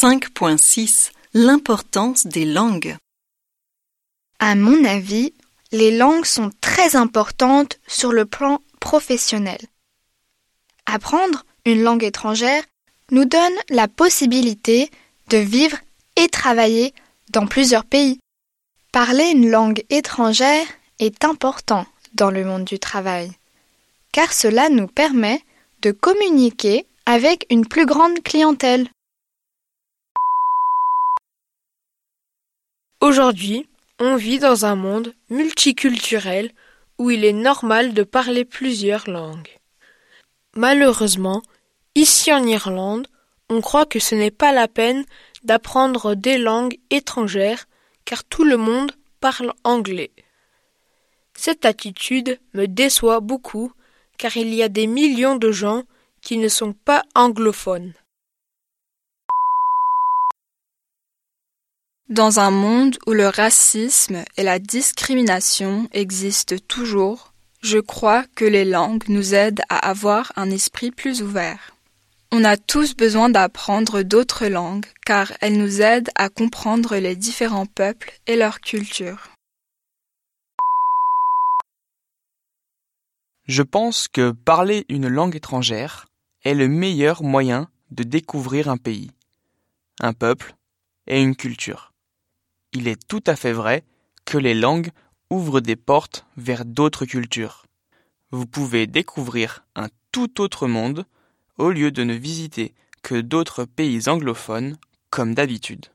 5.6 L'importance des langues. À mon avis, les langues sont très importantes sur le plan professionnel. Apprendre une langue étrangère nous donne la possibilité de vivre et travailler dans plusieurs pays. Parler une langue étrangère est important dans le monde du travail, car cela nous permet de communiquer avec une plus grande clientèle. Aujourd'hui, on vit dans un monde multiculturel où il est normal de parler plusieurs langues. Malheureusement, ici en Irlande, on croit que ce n'est pas la peine d'apprendre des langues étrangères car tout le monde parle anglais. Cette attitude me déçoit beaucoup car il y a des millions de gens qui ne sont pas anglophones. Dans un monde où le racisme et la discrimination existent toujours, je crois que les langues nous aident à avoir un esprit plus ouvert. On a tous besoin d'apprendre d'autres langues car elles nous aident à comprendre les différents peuples et leurs cultures. Je pense que parler une langue étrangère est le meilleur moyen de découvrir un pays, un peuple et une culture il est tout à fait vrai que les langues ouvrent des portes vers d'autres cultures. Vous pouvez découvrir un tout autre monde au lieu de ne visiter que d'autres pays anglophones comme d'habitude.